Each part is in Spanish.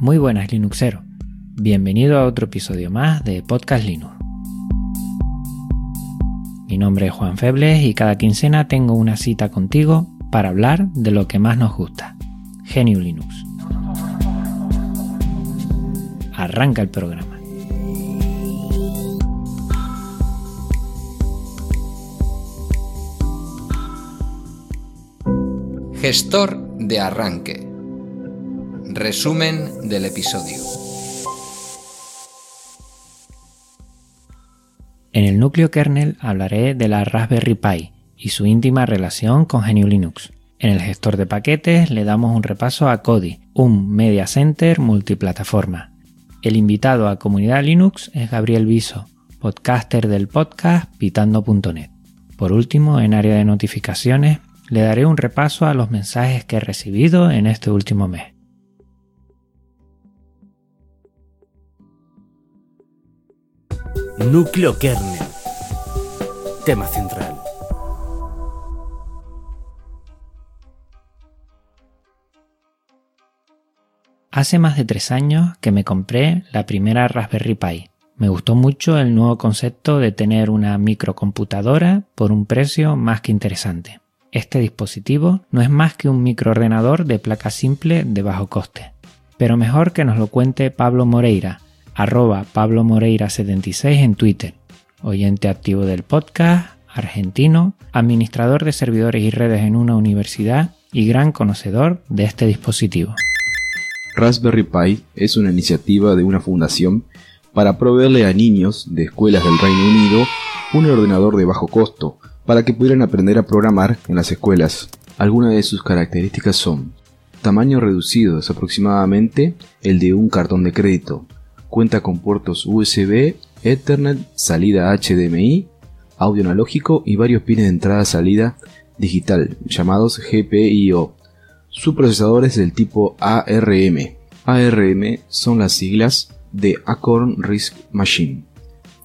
Muy buenas Linuxero, bienvenido a otro episodio más de Podcast Linux. Mi nombre es Juan Febles y cada quincena tengo una cita contigo para hablar de lo que más nos gusta, Genio Linux. Arranca el programa. Gestor de arranque. Resumen del episodio. En el núcleo kernel hablaré de la Raspberry Pi y su íntima relación con GNU Linux. En el gestor de paquetes le damos un repaso a Kodi, un media center multiplataforma. El invitado a Comunidad Linux es Gabriel Viso, podcaster del podcast pitando.net. Por último, en área de notificaciones, le daré un repaso a los mensajes que he recibido en este último mes. Núcleo kernel. Tema central. Hace más de tres años que me compré la primera Raspberry Pi. Me gustó mucho el nuevo concepto de tener una microcomputadora por un precio más que interesante. Este dispositivo no es más que un microordenador de placa simple de bajo coste. Pero mejor que nos lo cuente Pablo Moreira, arroba Pablo Moreira76 en Twitter, oyente activo del podcast, argentino, administrador de servidores y redes en una universidad y gran conocedor de este dispositivo. Raspberry Pi es una iniciativa de una fundación para proveerle a niños de escuelas del Reino Unido un ordenador de bajo costo para que pudieran aprender a programar en las escuelas. Algunas de sus características son tamaño reducido, es aproximadamente el de un cartón de crédito. Cuenta con puertos USB, Ethernet, salida HDMI, audio analógico y varios pines de entrada-salida digital, llamados GPIO. Su procesador es del tipo ARM. ARM son las siglas de Acorn RISC Machine.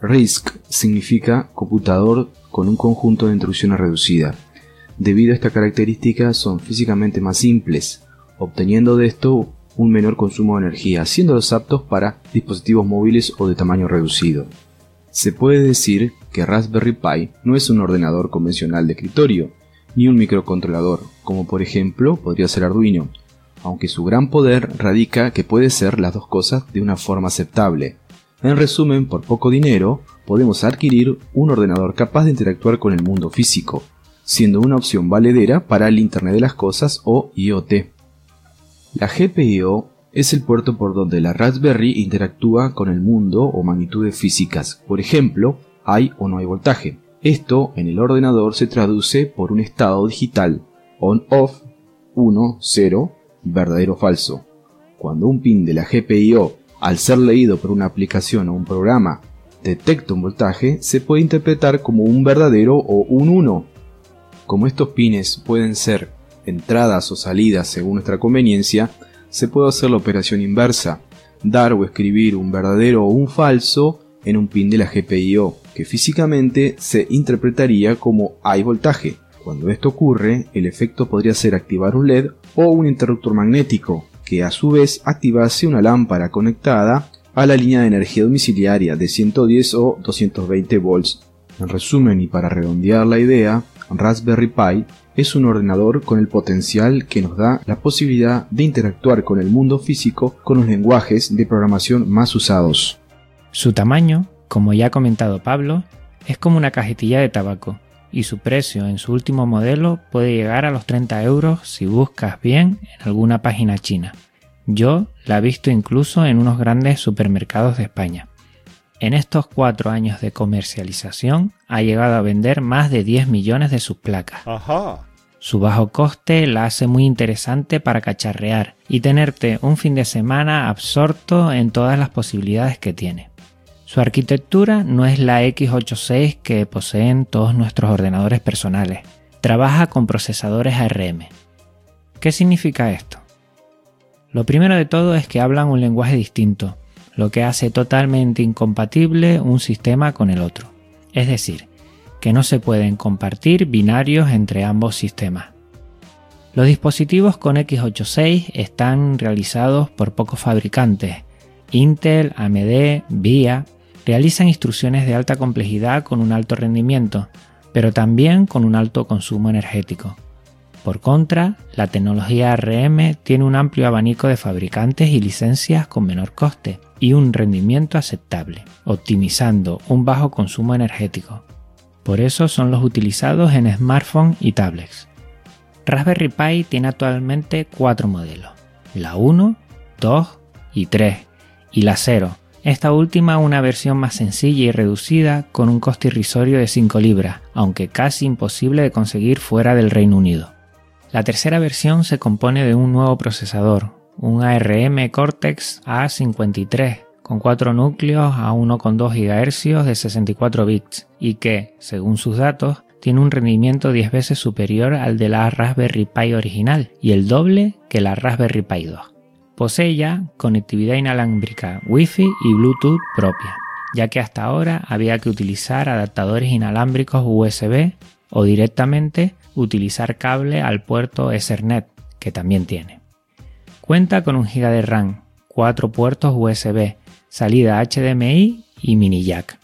RISC significa computador con un conjunto de instrucciones reducida. Debido a esta característica son físicamente más simples, obteniendo de esto un menor consumo de energía, siéndolos aptos para dispositivos móviles o de tamaño reducido. Se puede decir que Raspberry Pi no es un ordenador convencional de escritorio, ni un microcontrolador, como por ejemplo podría ser Arduino, aunque su gran poder radica que puede ser las dos cosas de una forma aceptable. En resumen, por poco dinero, podemos adquirir un ordenador capaz de interactuar con el mundo físico, siendo una opción valedera para el Internet de las Cosas o IoT. La GPIO es el puerto por donde la Raspberry interactúa con el mundo o magnitudes físicas, por ejemplo, hay o no hay voltaje. Esto en el ordenador se traduce por un estado digital, on-off, 1, 0, verdadero falso. Cuando un pin de la GPIO, al ser leído por una aplicación o un programa, detecta un voltaje, se puede interpretar como un verdadero o un 1. Como estos pines pueden ser entradas o salidas según nuestra conveniencia, se puede hacer la operación inversa, dar o escribir un verdadero o un falso en un pin de la GPIO, que físicamente se interpretaría como hay voltaje. Cuando esto ocurre, el efecto podría ser activar un LED o un interruptor magnético, que a su vez activase una lámpara conectada a la línea de energía domiciliaria de 110 o 220 volts. En resumen y para redondear la idea, Raspberry Pi es un ordenador con el potencial que nos da la posibilidad de interactuar con el mundo físico con los lenguajes de programación más usados. Su tamaño, como ya ha comentado Pablo, es como una cajetilla de tabaco y su precio en su último modelo puede llegar a los 30 euros si buscas bien en alguna página china. Yo la he visto incluso en unos grandes supermercados de España. En estos cuatro años de comercialización ha llegado a vender más de 10 millones de sus placas. Su bajo coste la hace muy interesante para cacharrear y tenerte un fin de semana absorto en todas las posibilidades que tiene. Su arquitectura no es la x86 que poseen todos nuestros ordenadores personales. Trabaja con procesadores ARM. ¿Qué significa esto? Lo primero de todo es que hablan un lenguaje distinto, lo que hace totalmente incompatible un sistema con el otro. Es decir, que no se pueden compartir binarios entre ambos sistemas. Los dispositivos con x86 están realizados por pocos fabricantes. Intel, AMD, VIA realizan instrucciones de alta complejidad con un alto rendimiento, pero también con un alto consumo energético. Por contra, la tecnología ARM tiene un amplio abanico de fabricantes y licencias con menor coste y un rendimiento aceptable, optimizando un bajo consumo energético. Por eso son los utilizados en smartphones y tablets. Raspberry Pi tiene actualmente cuatro modelos, la 1, 2 y 3, y la 0, esta última una versión más sencilla y reducida con un coste irrisorio de 5 libras, aunque casi imposible de conseguir fuera del Reino Unido. La tercera versión se compone de un nuevo procesador, un ARM Cortex A53 con 4 núcleos a 1,2 GHz de 64 bits y que, según sus datos, tiene un rendimiento 10 veces superior al de la Raspberry Pi original y el doble que la Raspberry Pi 2. Posee ya conectividad inalámbrica Wi-Fi y Bluetooth propia, ya que hasta ahora había que utilizar adaptadores inalámbricos USB o directamente utilizar cable al puerto Ethernet, que también tiene. Cuenta con un GB de RAM, 4 puertos USB, salida HDMI y mini jack.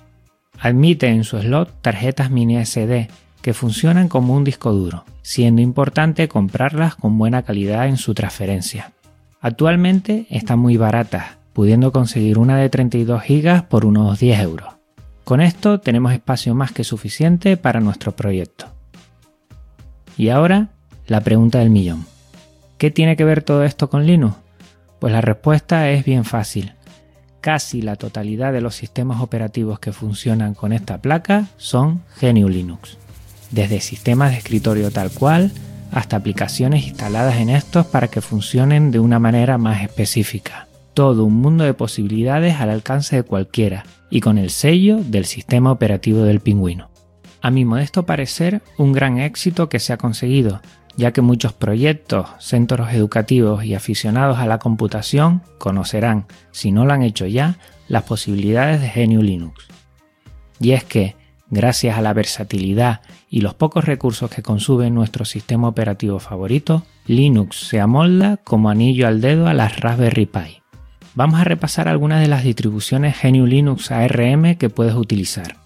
Admite en su slot tarjetas mini SD que funcionan como un disco duro, siendo importante comprarlas con buena calidad en su transferencia. Actualmente están muy baratas, pudiendo conseguir una de 32 GB por unos 10 euros. Con esto tenemos espacio más que suficiente para nuestro proyecto. Y ahora, la pregunta del millón. ¿Qué tiene que ver todo esto con Linux? Pues la respuesta es bien fácil. Casi la totalidad de los sistemas operativos que funcionan con esta placa son GNU Linux. Desde sistemas de escritorio tal cual, hasta aplicaciones instaladas en estos para que funcionen de una manera más específica. Todo un mundo de posibilidades al alcance de cualquiera y con el sello del sistema operativo del pingüino. A mi modesto parecer, un gran éxito que se ha conseguido, ya que muchos proyectos, centros educativos y aficionados a la computación conocerán, si no lo han hecho ya, las posibilidades de GNU Linux. Y es que, Gracias a la versatilidad y los pocos recursos que consume nuestro sistema operativo favorito, Linux se amolda como anillo al dedo a las Raspberry Pi. Vamos a repasar algunas de las distribuciones GNU Linux ARM que puedes utilizar.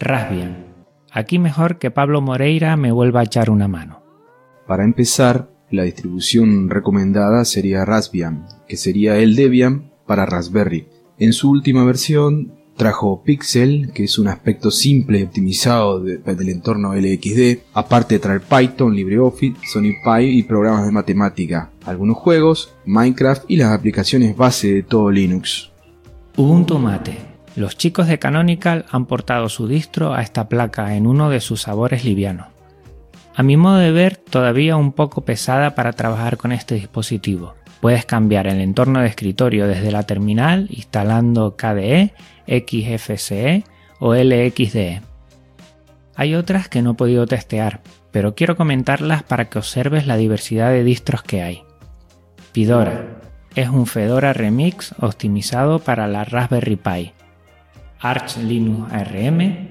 Raspbian. Aquí mejor que Pablo Moreira me vuelva a echar una mano. Para empezar, la distribución recomendada sería Raspbian, que sería el Debian para Raspberry. En su última versión Trajo Pixel, que es un aspecto simple y optimizado del entorno LXD. Aparte trae Python, LibreOffice, SonyPy y programas de matemática, algunos juegos, Minecraft y las aplicaciones base de todo Linux. Ubuntu Mate. Los chicos de Canonical han portado su distro a esta placa en uno de sus sabores livianos. A mi modo de ver, todavía un poco pesada para trabajar con este dispositivo. Puedes cambiar el entorno de escritorio desde la terminal instalando KDE XFCE o LXDE. Hay otras que no he podido testear, pero quiero comentarlas para que observes la diversidad de distros que hay. Fedora es un Fedora Remix optimizado para la Raspberry Pi. Arch Linux ARM,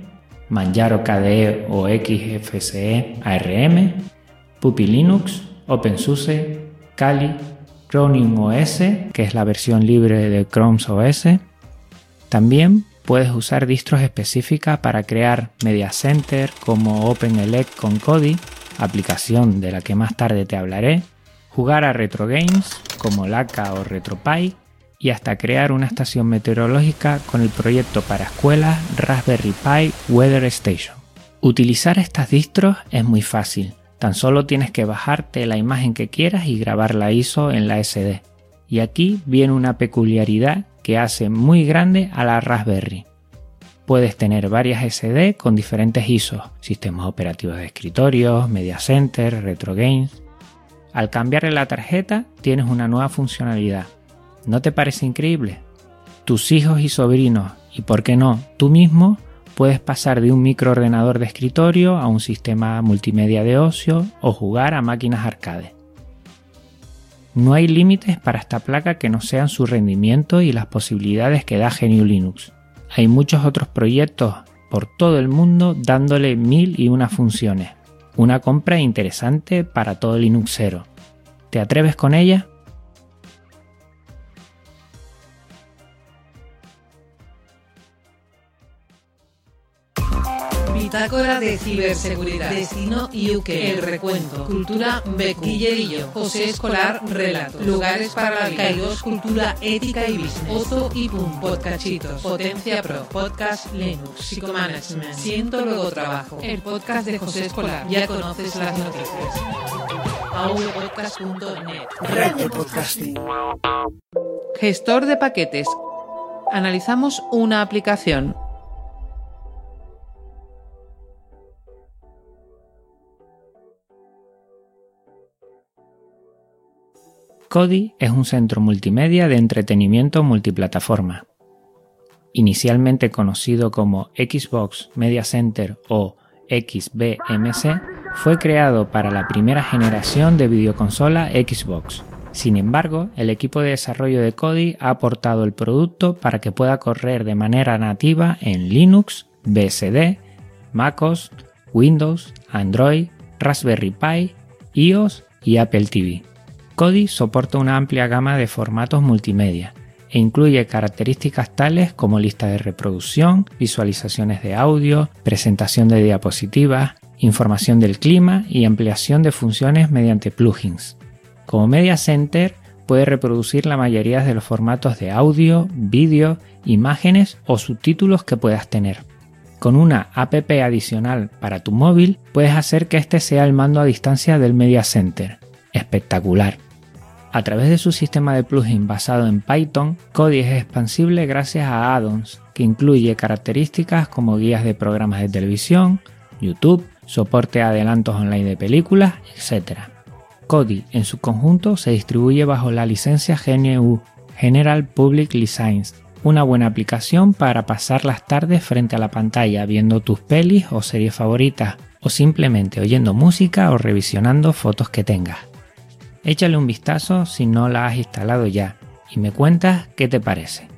Manjaro KDE o XFCE ARM, Puppy Linux, OpenSUSE, Kali, Chromium OS, que es la versión libre de Chrome OS, también puedes usar distros específicas para crear media center como OpenELEC con Kodi, aplicación de la que más tarde te hablaré, jugar a retro games como Laka o RetroPie y hasta crear una estación meteorológica con el proyecto para escuelas Raspberry Pi Weather Station. Utilizar estas distros es muy fácil, tan solo tienes que bajarte la imagen que quieras y grabar la ISO en la SD. Y aquí viene una peculiaridad que hace muy grande a la Raspberry. Puedes tener varias SD con diferentes ISOs, sistemas operativos de escritorio, Media Center, Retro Games. Al cambiarle la tarjeta tienes una nueva funcionalidad. ¿No te parece increíble? Tus hijos y sobrinos, y por qué no, tú mismo, puedes pasar de un microordenador de escritorio a un sistema multimedia de ocio o jugar a máquinas arcade. No hay límites para esta placa que no sean su rendimiento y las posibilidades que da GNU Linux. Hay muchos otros proyectos por todo el mundo dándole mil y una funciones. Una compra interesante para todo Linuxero. ¿Te atreves con ella? Bitácora de ciberseguridad. Destino UK. El recuento. Cultura Becu. Guillerillo. José Escolar. Relato. Lugares para la. Kairos, Cultura ética y business. Ozo y Pum. Podcachitos. Potencia Pro. Podcast Linux. Psicomanagement. Siento luego trabajo. El podcast de José Escolar. Ya conoces las noticias. audopodcast.net. Red de podcasting. Gestor de paquetes. Analizamos una aplicación. Kodi es un centro multimedia de entretenimiento multiplataforma. Inicialmente conocido como Xbox Media Center o XBMC, fue creado para la primera generación de videoconsola Xbox. Sin embargo, el equipo de desarrollo de Kodi ha aportado el producto para que pueda correr de manera nativa en Linux, BSD, MacOS, Windows, Android, Raspberry Pi, iOS y Apple TV. Kodi soporta una amplia gama de formatos multimedia e incluye características tales como lista de reproducción, visualizaciones de audio, presentación de diapositivas, información del clima y ampliación de funciones mediante plugins. Como Media Center puede reproducir la mayoría de los formatos de audio, vídeo, imágenes o subtítulos que puedas tener. Con una app adicional para tu móvil puedes hacer que este sea el mando a distancia del Media Center. Espectacular. A través de su sistema de plugin basado en Python, Kodi es expansible gracias a add-ons, que incluye características como guías de programas de televisión, YouTube, soporte a adelantos online de películas, etc. Kodi en su conjunto se distribuye bajo la licencia GNU, General Public License, una buena aplicación para pasar las tardes frente a la pantalla viendo tus pelis o series favoritas, o simplemente oyendo música o revisionando fotos que tengas. Échale un vistazo si no la has instalado ya y me cuentas qué te parece.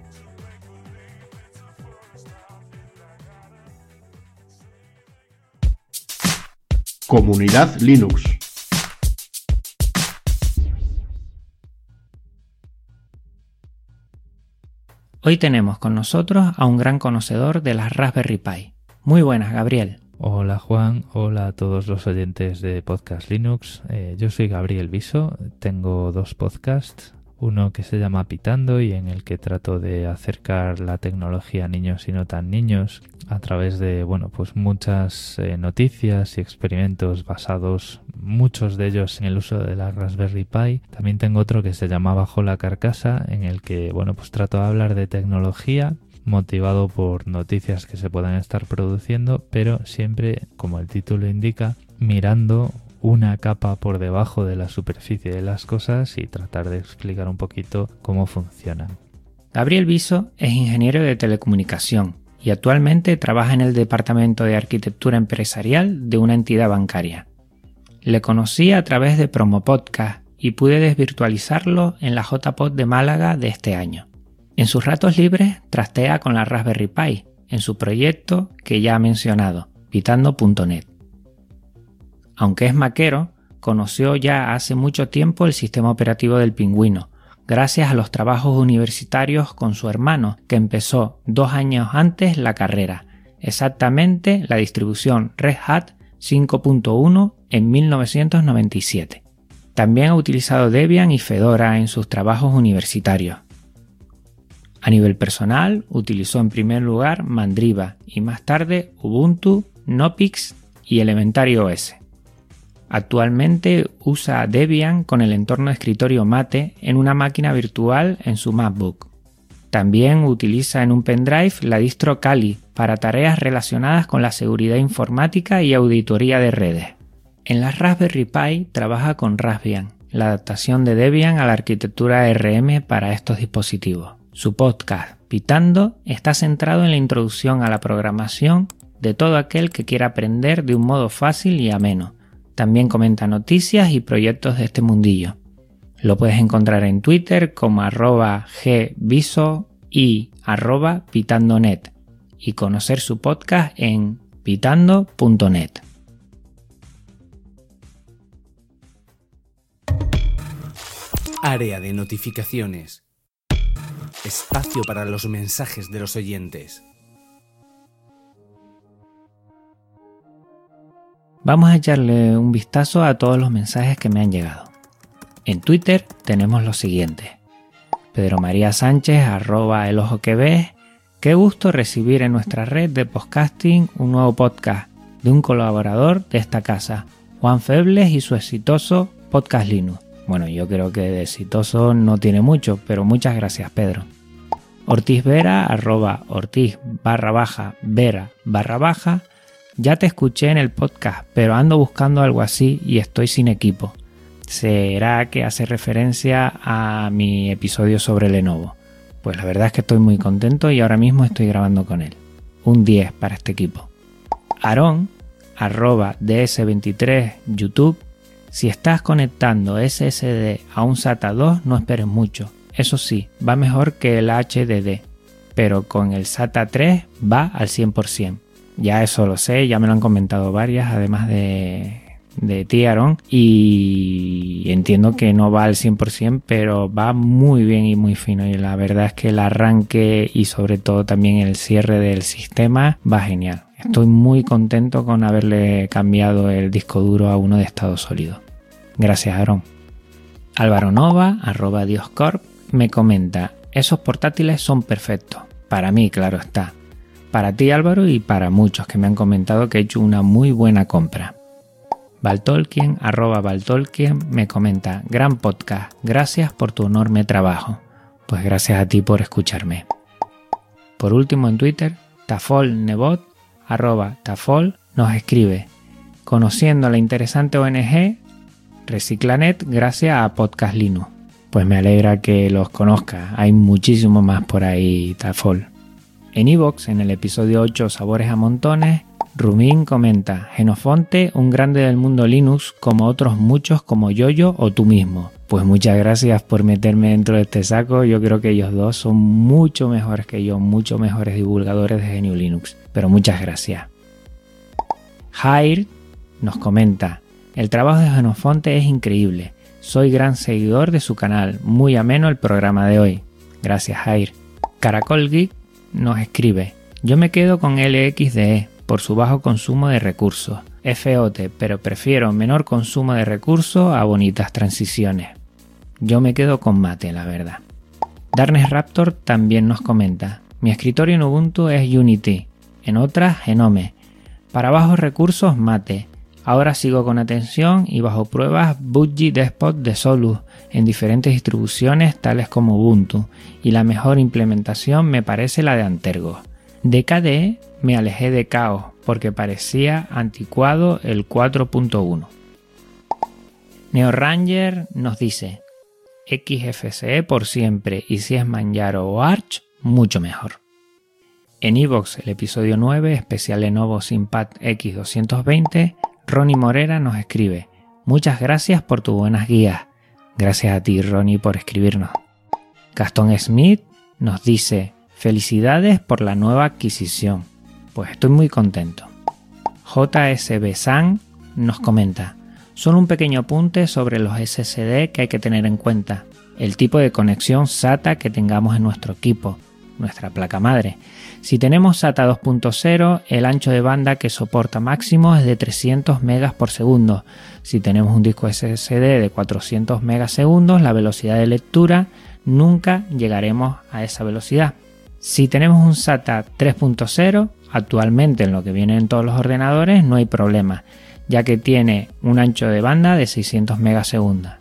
Comunidad Linux. Hoy tenemos con nosotros a un gran conocedor de las Raspberry Pi. Muy buenas, Gabriel. Hola Juan, hola a todos los oyentes de Podcast Linux. Eh, yo soy Gabriel Viso, tengo dos podcasts, uno que se llama Pitando y en el que trato de acercar la tecnología a niños y no tan niños a través de, bueno, pues muchas eh, noticias y experimentos basados, muchos de ellos en el uso de la Raspberry Pi. También tengo otro que se llama Bajo la Carcasa en el que, bueno, pues trato de hablar de tecnología motivado por noticias que se puedan estar produciendo, pero siempre, como el título indica, mirando una capa por debajo de la superficie de las cosas y tratar de explicar un poquito cómo funcionan. Gabriel Viso es ingeniero de telecomunicación y actualmente trabaja en el Departamento de Arquitectura Empresarial de una entidad bancaria. Le conocí a través de Promo Podcast y pude desvirtualizarlo en la JPod de Málaga de este año. En sus ratos libres trastea con la Raspberry Pi en su proyecto que ya ha mencionado, pitando.net. Aunque es maquero, conoció ya hace mucho tiempo el sistema operativo del pingüino, gracias a los trabajos universitarios con su hermano, que empezó dos años antes la carrera, exactamente la distribución Red Hat 5.1 en 1997. También ha utilizado Debian y Fedora en sus trabajos universitarios. A nivel personal, utilizó en primer lugar Mandriva y más tarde Ubuntu, Nopix y Elementary OS. Actualmente usa Debian con el entorno de escritorio Mate en una máquina virtual en su MacBook. También utiliza en un pendrive la distro Kali para tareas relacionadas con la seguridad informática y auditoría de redes. En la Raspberry Pi trabaja con Raspbian, la adaptación de Debian a la arquitectura RM para estos dispositivos. Su podcast, Pitando, está centrado en la introducción a la programación de todo aquel que quiera aprender de un modo fácil y ameno. También comenta noticias y proyectos de este mundillo. Lo puedes encontrar en Twitter como arroba gviso y arroba pitandonet y conocer su podcast en pitando.net. Área de notificaciones. Espacio para los mensajes de los oyentes. Vamos a echarle un vistazo a todos los mensajes que me han llegado. En Twitter tenemos los siguientes. Pedro María Sánchez, arroba el ojo que ves. Qué gusto recibir en nuestra red de podcasting un nuevo podcast de un colaborador de esta casa, Juan Febles y su exitoso Podcast Linux. Bueno, yo creo que de exitoso no tiene mucho, pero muchas gracias Pedro. Ortiz Vera, arroba Ortiz barra baja Vera barra baja. Ya te escuché en el podcast, pero ando buscando algo así y estoy sin equipo. ¿Será que hace referencia a mi episodio sobre Lenovo? Pues la verdad es que estoy muy contento y ahora mismo estoy grabando con él. Un 10 para este equipo. Aaron, arroba DS23 YouTube. Si estás conectando SSD a un SATA 2 no esperes mucho. Eso sí, va mejor que el HDD, pero con el SATA 3 va al 100%. Ya eso lo sé, ya me lo han comentado varias, además de, de ti, Aaron, y entiendo que no va al 100%, pero va muy bien y muy fino. Y la verdad es que el arranque y sobre todo también el cierre del sistema va genial. Estoy muy contento con haberle cambiado el disco duro a uno de estado sólido. Gracias, Aaron. Álvaro Nova, arroba Dioscorp, me comenta, esos portátiles son perfectos. Para mí, claro está. Para ti, Álvaro, y para muchos que me han comentado que he hecho una muy buena compra. Valtolkien, arroba Valtolkien, me comenta, gran podcast, gracias por tu enorme trabajo. Pues gracias a ti por escucharme. Por último en Twitter, Tafol Nebot, arroba Tafol, nos escribe, conociendo la interesante ONG Reciclanet gracias a Podcast Linux. Pues me alegra que los conozca, hay muchísimo más por ahí, Tafol. En Evox, en el episodio 8 Sabores a Montones, Rumín comenta, Genofonte, un grande del mundo Linux, como otros muchos como Yoyo o tú mismo. Pues muchas gracias por meterme dentro de este saco, yo creo que ellos dos son mucho mejores que yo, mucho mejores divulgadores de GNU Linux. Pero muchas gracias. Jair nos comenta, el trabajo de Genofonte es increíble. Soy gran seguidor de su canal, muy ameno el programa de hoy. Gracias Jair. Caracol Geek nos escribe, yo me quedo con LXDE por su bajo consumo de recursos, FOT, pero prefiero menor consumo de recursos a bonitas transiciones. Yo me quedo con Mate, la verdad. Darnes Raptor también nos comenta, mi escritorio en Ubuntu es Unity, en otras Genome. Para bajos recursos Mate. Ahora sigo con atención y bajo pruebas Budgie Despot de Solus en diferentes distribuciones tales como Ubuntu y la mejor implementación me parece la de Antergos. De KDE me alejé de Chaos porque parecía anticuado el 4.1. NeoRanger nos dice XFCE por siempre y si es Manjaro o Arch, mucho mejor. En Evox, el episodio 9, especial Lenovo Simpad X220, Ronnie Morera nos escribe: Muchas gracias por tus buenas guías. Gracias a ti, Ronnie, por escribirnos. Gastón Smith nos dice: Felicidades por la nueva adquisición. Pues estoy muy contento. JSB San nos comenta: Solo un pequeño apunte sobre los SSD que hay que tener en cuenta. El tipo de conexión SATA que tengamos en nuestro equipo, nuestra placa madre. Si tenemos SATA 2.0, el ancho de banda que soporta máximo es de 300 megas por segundo. Si tenemos un disco SSD de 400 megasegundos, la velocidad de lectura nunca llegaremos a esa velocidad. Si tenemos un SATA 3.0, actualmente en lo que viene en todos los ordenadores no hay problema, ya que tiene un ancho de banda de 600 megasegundos.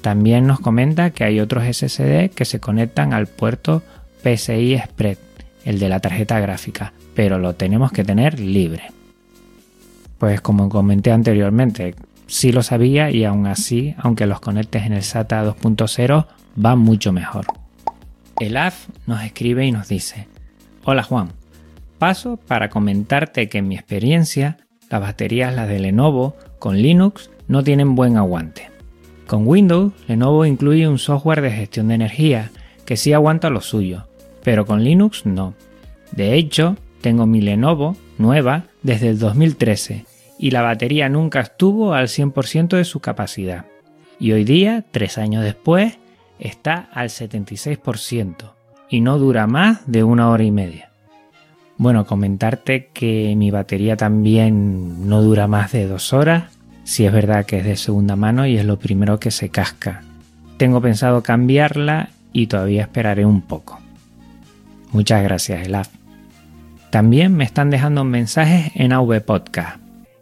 También nos comenta que hay otros SSD que se conectan al puerto PCI Express el de la tarjeta gráfica, pero lo tenemos que tener libre. Pues como comenté anteriormente, sí lo sabía y aún así, aunque los conectes en el SATA 2.0, va mucho mejor. El AF nos escribe y nos dice, Hola Juan, paso para comentarte que en mi experiencia, las baterías las de Lenovo con Linux no tienen buen aguante. Con Windows, Lenovo incluye un software de gestión de energía que sí aguanta lo suyo, pero con Linux no. De hecho, tengo mi Lenovo nueva desde el 2013 y la batería nunca estuvo al 100% de su capacidad. Y hoy día, tres años después, está al 76% y no dura más de una hora y media. Bueno, comentarte que mi batería también no dura más de dos horas, si es verdad que es de segunda mano y es lo primero que se casca. Tengo pensado cambiarla y todavía esperaré un poco. Muchas gracias, Elaf. También me están dejando mensajes en AV Podcast.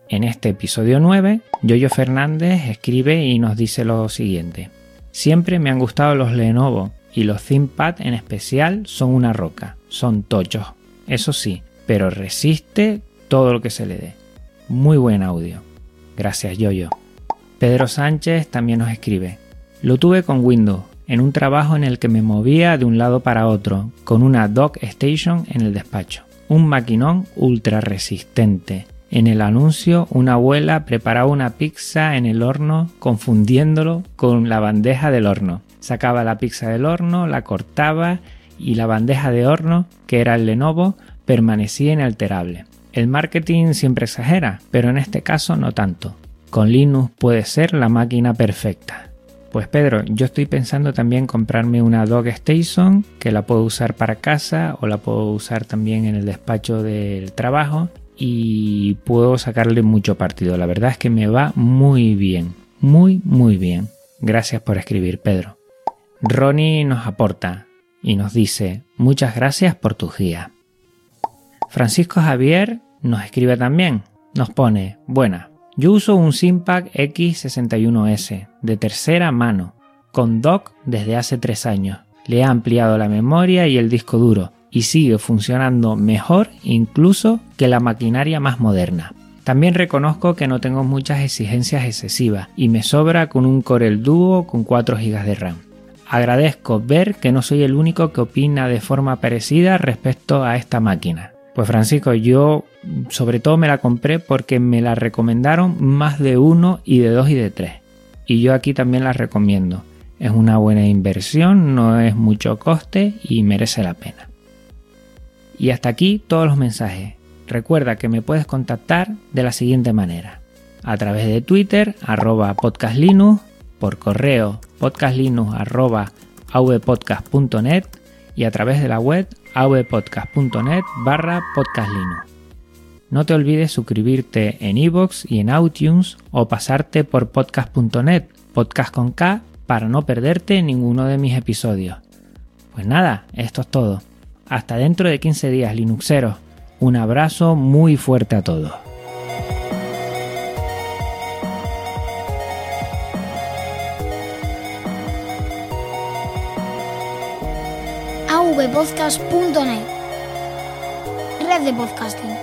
En este episodio 9, Yoyo Fernández escribe y nos dice lo siguiente. Siempre me han gustado los Lenovo y los ThinkPad en especial son una roca, son tochos, eso sí, pero resiste todo lo que se le dé. Muy buen audio. Gracias Yoyo. Pedro Sánchez también nos escribe. Lo tuve con Windows, en un trabajo en el que me movía de un lado para otro, con una dock station en el despacho. Un maquinón ultra resistente en el anuncio, una abuela preparaba una pizza en el horno confundiéndolo con la bandeja del horno. Sacaba la pizza del horno, la cortaba y la bandeja de horno, que era el Lenovo, permanecía inalterable. El marketing siempre exagera, pero en este caso no tanto. Con Linux puede ser la máquina perfecta. Pues Pedro, yo estoy pensando también comprarme una Dog Station que la puedo usar para casa o la puedo usar también en el despacho del trabajo y puedo sacarle mucho partido. La verdad es que me va muy bien, muy, muy bien. Gracias por escribir, Pedro. Ronnie nos aporta y nos dice muchas gracias por tu guía. Francisco Javier nos escribe también. Nos pone, buena, yo uso un Simpac X61S de tercera mano, con dock desde hace tres años. Le he ampliado la memoria y el disco duro y sigue funcionando mejor incluso que la maquinaria más moderna. También reconozco que no tengo muchas exigencias excesivas y me sobra con un Corel Duo con 4 GB de RAM. Agradezco ver que no soy el único que opina de forma parecida respecto a esta máquina. Pues Francisco, yo sobre todo me la compré porque me la recomendaron más de uno y de dos y de tres. Y yo aquí también la recomiendo. Es una buena inversión, no es mucho coste y merece la pena. Y hasta aquí todos los mensajes. Recuerda que me puedes contactar de la siguiente manera. A través de Twitter, arroba podcastlinux, por correo podcastlinux y a través de la web avpodcast.net barra podcastlinux. No te olvides suscribirte en iVoox y en iTunes o pasarte por podcast.net, podcast con K, para no perderte ninguno de mis episodios. Pues nada, esto es todo. Hasta dentro de 15 días, Linuxeros. Un abrazo muy fuerte a todos. avpodcast.net Red de podcasting.